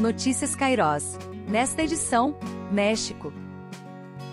Notícias Cairós. Nesta edição, México.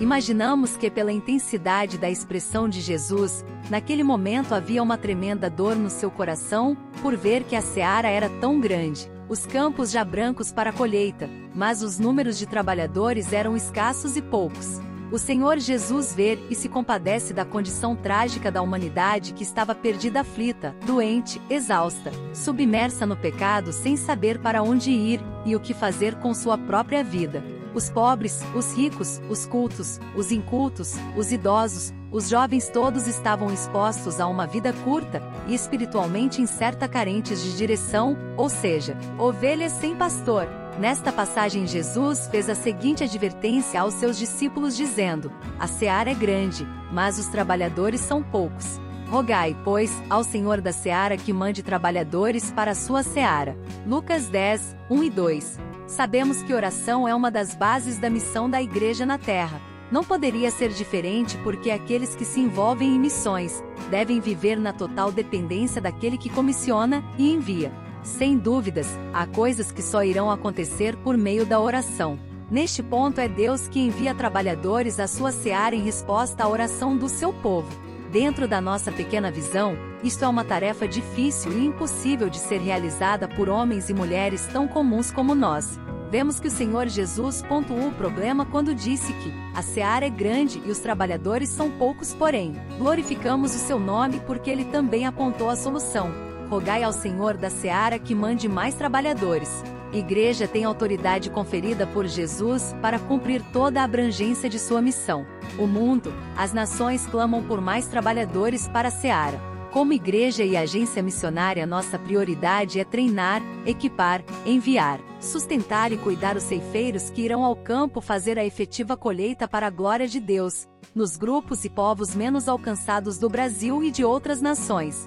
Imaginamos que, pela intensidade da expressão de Jesus, naquele momento havia uma tremenda dor no seu coração, por ver que a seara era tão grande, os campos já brancos para a colheita, mas os números de trabalhadores eram escassos e poucos. O Senhor Jesus vê e se compadece da condição trágica da humanidade que estava perdida aflita, doente, exausta, submersa no pecado sem saber para onde ir e o que fazer com sua própria vida. Os pobres, os ricos, os cultos, os incultos, os idosos, os jovens todos estavam expostos a uma vida curta e espiritualmente incerta carentes de direção, ou seja, ovelhas sem pastor, Nesta passagem, Jesus fez a seguinte advertência aos seus discípulos, dizendo: A seara é grande, mas os trabalhadores são poucos. Rogai, pois, ao Senhor da seara que mande trabalhadores para a sua seara. Lucas 10, 1 e 2. Sabemos que oração é uma das bases da missão da igreja na terra. Não poderia ser diferente porque aqueles que se envolvem em missões devem viver na total dependência daquele que comissiona e envia. Sem dúvidas, há coisas que só irão acontecer por meio da oração. Neste ponto é Deus que envia trabalhadores à sua seara em resposta à oração do seu povo. Dentro da nossa pequena visão, isto é uma tarefa difícil e impossível de ser realizada por homens e mulheres tão comuns como nós. Vemos que o Senhor Jesus pontuou o problema quando disse que a seara é grande e os trabalhadores são poucos, porém, glorificamos o seu nome porque ele também apontou a solução rogai ao Senhor da seara que mande mais trabalhadores. Igreja tem autoridade conferida por Jesus para cumprir toda a abrangência de sua missão. O mundo, as nações clamam por mais trabalhadores para a seara. Como igreja e agência missionária, nossa prioridade é treinar, equipar, enviar, sustentar e cuidar os ceifeiros que irão ao campo fazer a efetiva colheita para a glória de Deus, nos grupos e povos menos alcançados do Brasil e de outras nações.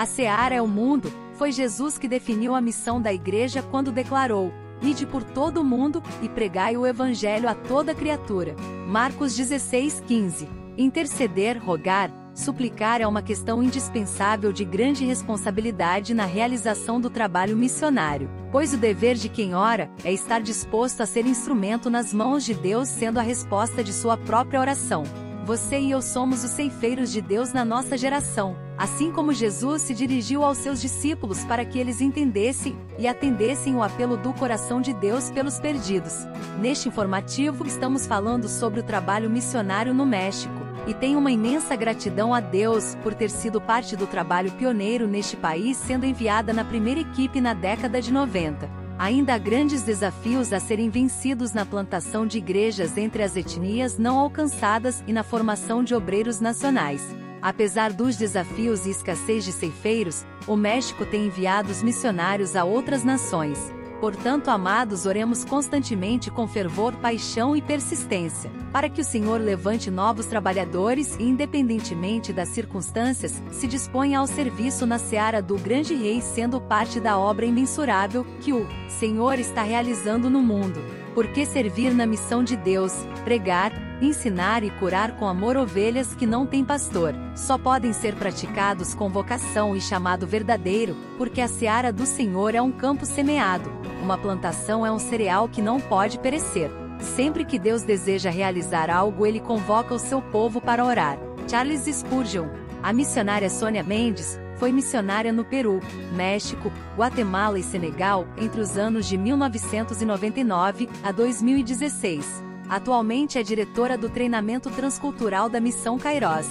A seara é o mundo, foi Jesus que definiu a missão da igreja quando declarou: Ide por todo o mundo e pregai o evangelho a toda criatura. Marcos 16:15. Interceder, rogar, suplicar é uma questão indispensável de grande responsabilidade na realização do trabalho missionário, pois o dever de quem ora é estar disposto a ser instrumento nas mãos de Deus, sendo a resposta de sua própria oração. Você e eu somos os ceifeiros de Deus na nossa geração, assim como Jesus se dirigiu aos seus discípulos para que eles entendessem e atendessem o apelo do coração de Deus pelos perdidos. Neste informativo, estamos falando sobre o trabalho missionário no México, e tenho uma imensa gratidão a Deus por ter sido parte do trabalho pioneiro neste país, sendo enviada na primeira equipe na década de 90. Ainda há grandes desafios a serem vencidos na plantação de igrejas entre as etnias não alcançadas e na formação de obreiros nacionais. Apesar dos desafios e escassez de ceifeiros, o México tem enviado os missionários a outras nações. Portanto, amados, oremos constantemente com fervor, paixão e persistência, para que o Senhor levante novos trabalhadores e, independentemente das circunstâncias, se disponha ao serviço na seara do grande Rei, sendo parte da obra imensurável que o Senhor está realizando no mundo. Por que servir na missão de Deus, pregar, ensinar e curar com amor ovelhas que não têm pastor, só podem ser praticados com vocação e chamado verdadeiro, porque a seara do Senhor é um campo semeado, uma plantação é um cereal que não pode perecer. Sempre que Deus deseja realizar algo, ele convoca o seu povo para orar. Charles Spurgeon, a missionária Sônia Mendes, foi missionária no Peru, México, Guatemala e Senegal entre os anos de 1999 a 2016. Atualmente é diretora do treinamento transcultural da Missão Cairós.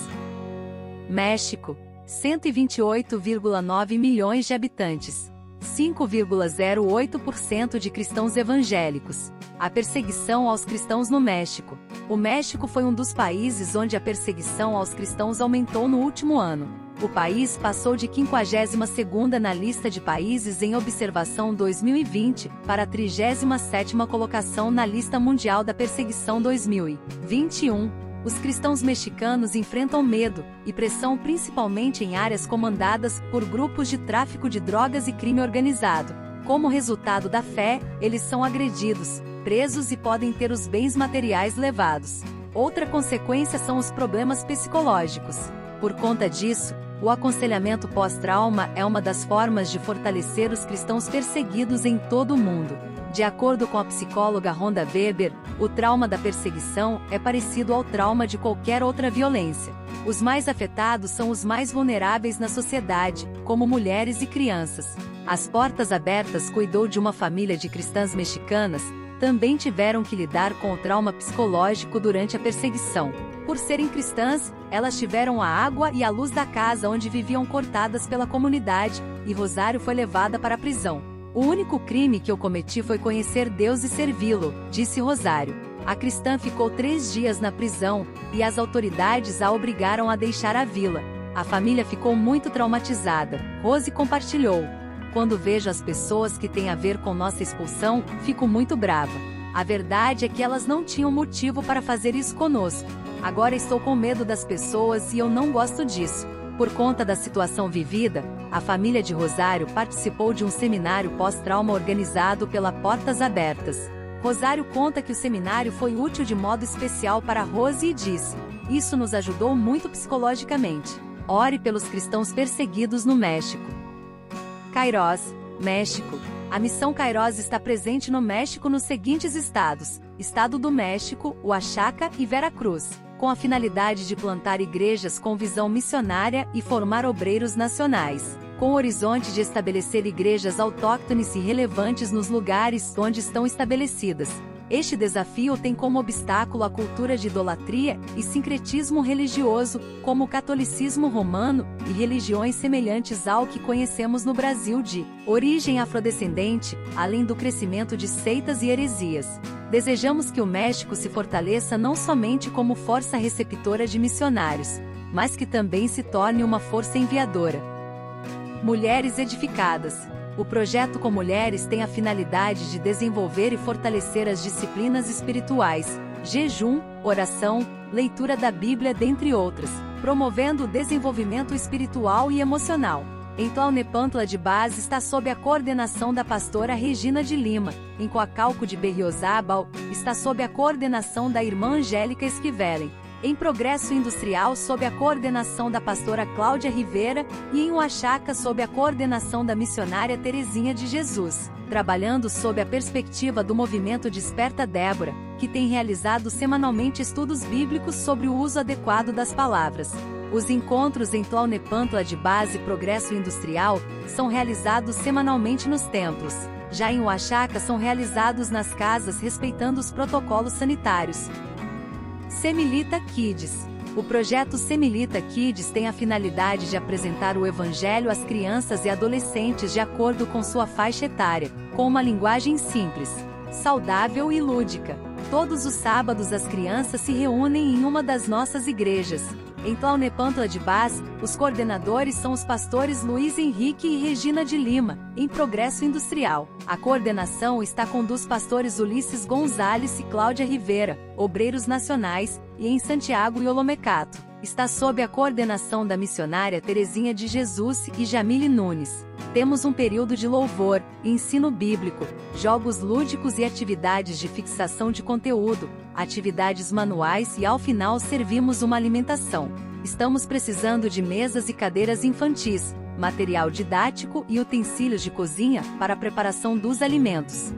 México, 128,9 milhões de habitantes. 5,08% de cristãos evangélicos. A perseguição aos cristãos no México. O México foi um dos países onde a perseguição aos cristãos aumentou no último ano. O país passou de 52ª na lista de países em observação 2020 para a 37ª colocação na lista mundial da perseguição 2021. Os cristãos mexicanos enfrentam medo e pressão principalmente em áreas comandadas por grupos de tráfico de drogas e crime organizado. Como resultado da fé, eles são agredidos, presos e podem ter os bens materiais levados. Outra consequência são os problemas psicológicos. Por conta disso, O aconselhamento pós-trauma é uma das formas de fortalecer os cristãos perseguidos em todo o mundo. De acordo com a psicóloga Rhonda Weber, o trauma da perseguição é parecido ao trauma de qualquer outra violência. Os mais afetados são os mais vulneráveis na sociedade, como mulheres e crianças. As Portas Abertas cuidou de uma família de cristãs mexicanas, também tiveram que lidar com o trauma psicológico durante a perseguição. Por serem cristãs, elas tiveram a água e a luz da casa onde viviam cortadas pela comunidade, e Rosário foi levada para a prisão. O único crime que eu cometi foi conhecer Deus e servi-lo, disse Rosário. A cristã ficou três dias na prisão, e as autoridades a obrigaram a deixar a vila. A família ficou muito traumatizada. Rose compartilhou. Quando vejo as pessoas que têm a ver com nossa expulsão, fico muito brava. A verdade é que elas não tinham motivo para fazer isso conosco. Agora estou com medo das pessoas e eu não gosto disso. Por conta da situação vivida, a família de Rosário participou de um seminário pós-trauma organizado pela Portas Abertas. Rosário conta que o seminário foi útil de modo especial para Rose e disse: Isso nos ajudou muito psicologicamente. Ore pelos cristãos perseguidos no México. Cairós, México. A missão Cairós está presente no México nos seguintes estados: Estado do México, Oaxaca e Veracruz com a finalidade de plantar igrejas com visão missionária e formar obreiros nacionais, com o horizonte de estabelecer igrejas autóctones e relevantes nos lugares onde estão estabelecidas. Este desafio tem como obstáculo a cultura de idolatria e sincretismo religioso, como o catolicismo romano e religiões semelhantes ao que conhecemos no Brasil de origem afrodescendente, além do crescimento de seitas e heresias. Desejamos que o México se fortaleça não somente como força receptora de missionários, mas que também se torne uma força enviadora. Mulheres edificadas. O projeto com mulheres tem a finalidade de desenvolver e fortalecer as disciplinas espirituais, jejum, oração, leitura da Bíblia, dentre outras, promovendo o desenvolvimento espiritual e emocional. Em Tlaunepantla de Base está sob a coordenação da pastora Regina de Lima. Em Coacalco de Berriozábal, está sob a coordenação da irmã Angélica Esquivelen. Em Progresso Industrial sob a coordenação da pastora Cláudia Rivera e em Oaxaca sob a coordenação da missionária Terezinha de Jesus, trabalhando sob a perspectiva do movimento Desperta Débora, que tem realizado semanalmente estudos bíblicos sobre o uso adequado das palavras. Os encontros em Tlaunepantla de base Progresso Industrial são realizados semanalmente nos templos. Já em Oaxaca são realizados nas casas respeitando os protocolos sanitários. Semilita Kids o projeto Semilita Kids tem a finalidade de apresentar o Evangelho às crianças e adolescentes de acordo com sua faixa etária, com uma linguagem simples, saudável e lúdica. Todos os sábados as crianças se reúnem em uma das nossas igrejas. Em Tlaunepantla de Baz, os coordenadores são os pastores Luiz Henrique e Regina de Lima, em Progresso Industrial. A coordenação está com dos pastores Ulisses Gonzalez e Cláudia Rivera, obreiros nacionais, e em Santiago e Olomecato. Está sob a coordenação da missionária Terezinha de Jesus e Jamile Nunes. Temos um período de louvor, ensino bíblico, jogos lúdicos e atividades de fixação de conteúdo, atividades manuais e ao final servimos uma alimentação. Estamos precisando de mesas e cadeiras infantis, material didático e utensílios de cozinha para a preparação dos alimentos.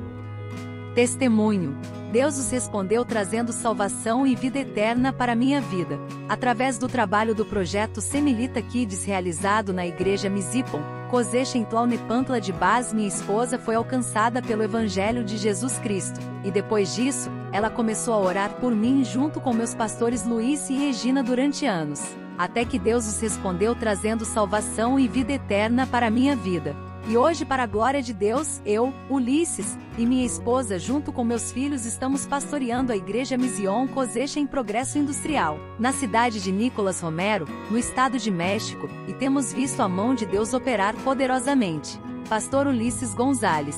Testemunho Deus os respondeu trazendo salvação e vida eterna para minha vida. Através do trabalho do projeto Semilita Kids realizado na igreja Mizipon, Kozesh em Tlaunepantla de Baz, minha esposa foi alcançada pelo Evangelho de Jesus Cristo, e depois disso, ela começou a orar por mim junto com meus pastores Luiz e Regina durante anos, até que Deus os respondeu trazendo salvação e vida eterna para minha vida. E hoje, para a glória de Deus, eu, Ulisses, e minha esposa, junto com meus filhos, estamos pastoreando a Igreja Mision Cosecha em Progresso Industrial, na cidade de Nicolas Romero, no estado de México, e temos visto a mão de Deus operar poderosamente. Pastor Ulisses Gonzalez.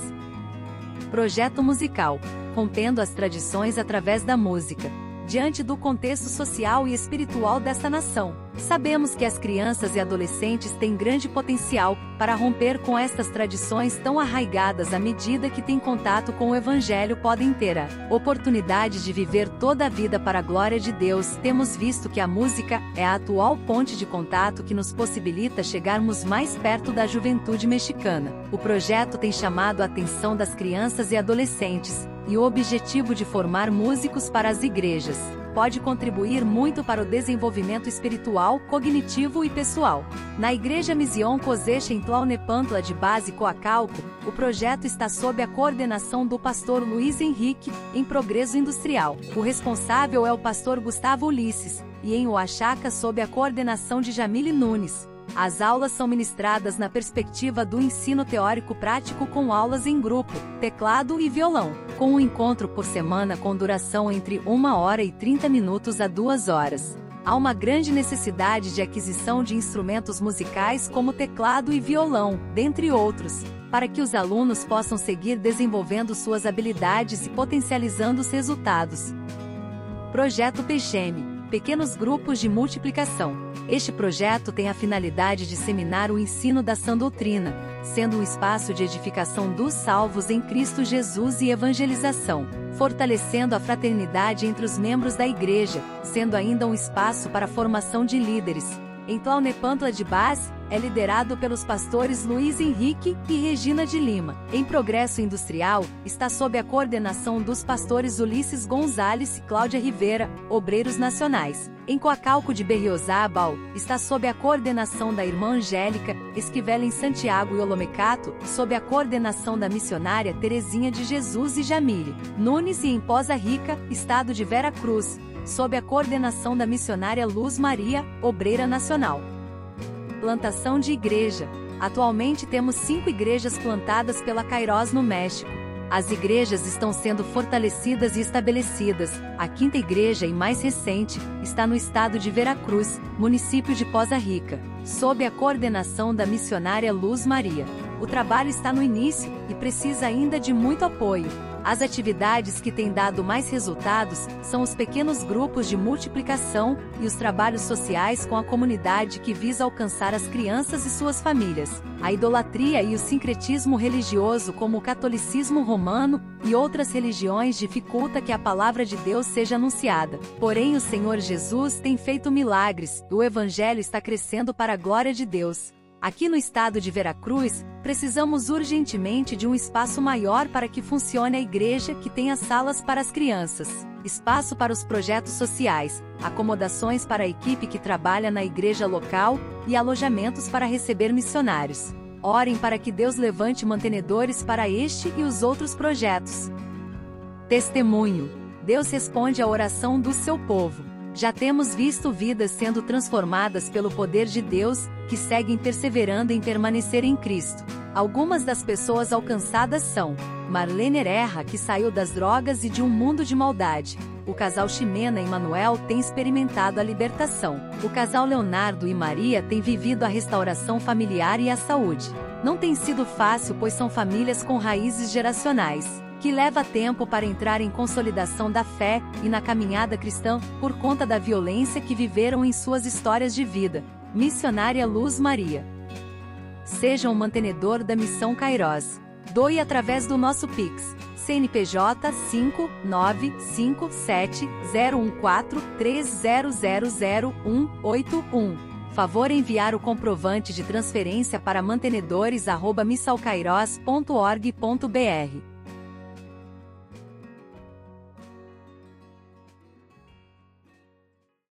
Projeto musical, contendo as tradições através da música. Diante do contexto social e espiritual desta nação. Sabemos que as crianças e adolescentes têm grande potencial para romper com estas tradições tão arraigadas à medida que têm contato com o Evangelho podem ter a oportunidade de viver toda a vida para a glória de Deus. Temos visto que a música é a atual ponte de contato que nos possibilita chegarmos mais perto da juventude mexicana. O projeto tem chamado a atenção das crianças e adolescentes, e o objetivo de formar músicos para as igrejas pode contribuir muito para o desenvolvimento espiritual, cognitivo e pessoal. Na Igreja Mision Kozecha em Tlaunepantla de base Coacalco, o projeto está sob a coordenação do pastor Luiz Henrique, em Progresso Industrial. O responsável é o pastor Gustavo Ulisses, e em Oaxaca sob a coordenação de Jamile Nunes. As aulas são ministradas na perspectiva do ensino teórico prático com aulas em grupo, teclado e violão, com um encontro por semana com duração entre 1 hora e 30 minutos a 2 horas. Há uma grande necessidade de aquisição de instrumentos musicais como teclado e violão, dentre outros, para que os alunos possam seguir desenvolvendo suas habilidades e potencializando os resultados. Projeto Peixeme Pequenos grupos de multiplicação. Este projeto tem a finalidade de disseminar o ensino da sã doutrina, sendo um espaço de edificação dos salvos em Cristo Jesus e evangelização, fortalecendo a fraternidade entre os membros da igreja, sendo ainda um espaço para a formação de líderes. Em Tlaunepantla de Base, é liderado pelos pastores Luiz Henrique e Regina de Lima. Em Progresso Industrial, está sob a coordenação dos pastores Ulisses Gonzalez e Cláudia Rivera, obreiros nacionais. Em Coacalco de Berriozábal, está sob a coordenação da irmã Angélica, Esquivela em Santiago e Olomecato, sob a coordenação da missionária Terezinha de Jesus e Jamile. Nunes e em Poza Rica, estado de Vera Cruz, sob a coordenação da missionária Luz Maria, obreira nacional plantação de igreja. Atualmente temos cinco igrejas plantadas pela Kairos no México. As igrejas estão sendo fortalecidas e estabelecidas. A quinta igreja e mais recente está no estado de Veracruz, município de Poza Rica, sob a coordenação da missionária Luz Maria. O trabalho está no início e precisa ainda de muito apoio. As atividades que têm dado mais resultados são os pequenos grupos de multiplicação e os trabalhos sociais com a comunidade que visa alcançar as crianças e suas famílias. A idolatria e o sincretismo religioso, como o catolicismo romano e outras religiões, dificulta que a palavra de Deus seja anunciada. Porém, o Senhor Jesus tem feito milagres, e o evangelho está crescendo para a glória de Deus. Aqui no estado de Veracruz, precisamos urgentemente de um espaço maior para que funcione a igreja que tenha salas para as crianças, espaço para os projetos sociais, acomodações para a equipe que trabalha na igreja local e alojamentos para receber missionários. Orem para que Deus levante mantenedores para este e os outros projetos. Testemunho: Deus responde à oração do seu povo. Já temos visto vidas sendo transformadas pelo poder de Deus, que seguem perseverando em permanecer em Cristo. Algumas das pessoas alcançadas são Marlene Erra, que saiu das drogas e de um mundo de maldade. O casal Ximena e Manuel tem experimentado a libertação. O casal Leonardo e Maria tem vivido a restauração familiar e a saúde. Não tem sido fácil, pois são famílias com raízes geracionais que leva tempo para entrar em consolidação da fé e na caminhada cristã, por conta da violência que viveram em suas histórias de vida. Missionária Luz Maria. Seja um mantenedor da missão Kairos. Doe através do nosso Pix. CNPJ 595700430000181. Favor enviar o comprovante de transferência para mantenedores@missalcairos.org.br.